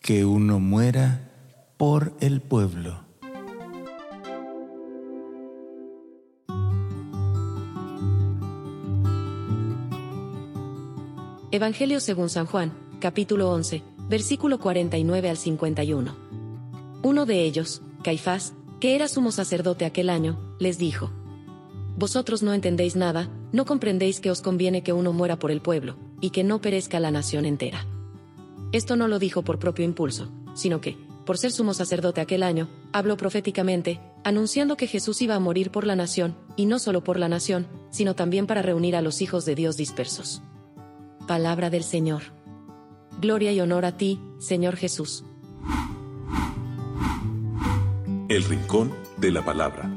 que uno muera por el pueblo. Evangelio según San Juan, capítulo 11, versículo 49 al 51. Uno de ellos, Caifás, que era sumo sacerdote aquel año, les dijo, Vosotros no entendéis nada, no comprendéis que os conviene que uno muera por el pueblo, y que no perezca la nación entera. Esto no lo dijo por propio impulso, sino que, por ser sumo sacerdote aquel año, habló proféticamente, anunciando que Jesús iba a morir por la nación, y no solo por la nación, sino también para reunir a los hijos de Dios dispersos. Palabra del Señor. Gloria y honor a ti, Señor Jesús. El Rincón de la Palabra.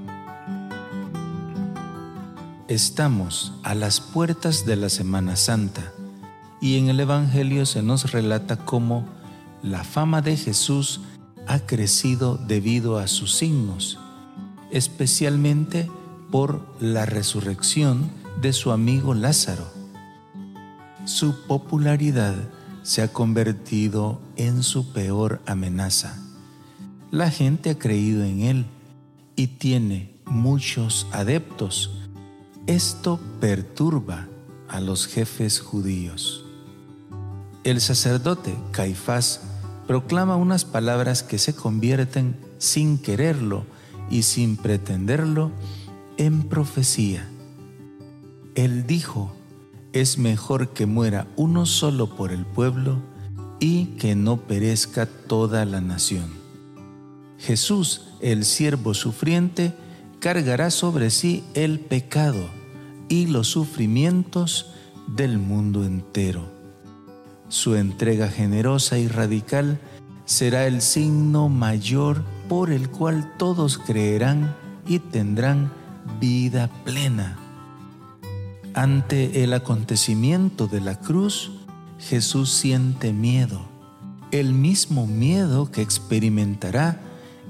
Estamos a las puertas de la Semana Santa y en el Evangelio se nos relata cómo la fama de Jesús ha crecido debido a sus signos, especialmente por la resurrección de su amigo Lázaro su popularidad se ha convertido en su peor amenaza. La gente ha creído en él y tiene muchos adeptos. Esto perturba a los jefes judíos. El sacerdote Caifás proclama unas palabras que se convierten sin quererlo y sin pretenderlo en profecía. Él dijo, es mejor que muera uno solo por el pueblo y que no perezca toda la nación. Jesús, el siervo sufriente, cargará sobre sí el pecado y los sufrimientos del mundo entero. Su entrega generosa y radical será el signo mayor por el cual todos creerán y tendrán vida plena. Ante el acontecimiento de la cruz, Jesús siente miedo, el mismo miedo que experimentará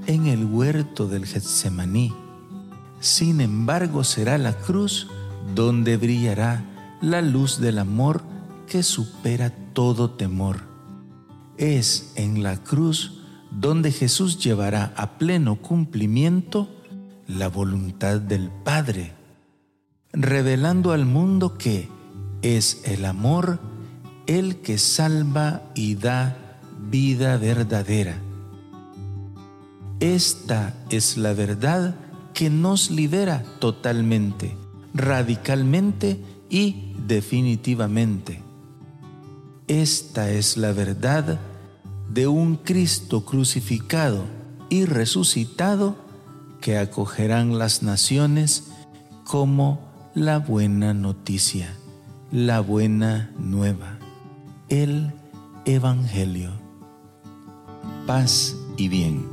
en el huerto del Getsemaní. Sin embargo, será la cruz donde brillará la luz del amor que supera todo temor. Es en la cruz donde Jesús llevará a pleno cumplimiento la voluntad del Padre revelando al mundo que es el amor el que salva y da vida verdadera. Esta es la verdad que nos libera totalmente, radicalmente y definitivamente. Esta es la verdad de un Cristo crucificado y resucitado que acogerán las naciones como la buena noticia, la buena nueva, el Evangelio. Paz y bien.